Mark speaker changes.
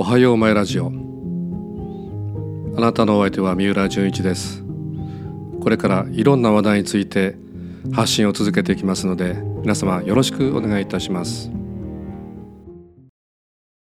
Speaker 1: おはようマイラジオ。あなたのお相手は三浦淳一です。これからいろんな話題について発信を続けていきますので皆様よろしくお願いいたします。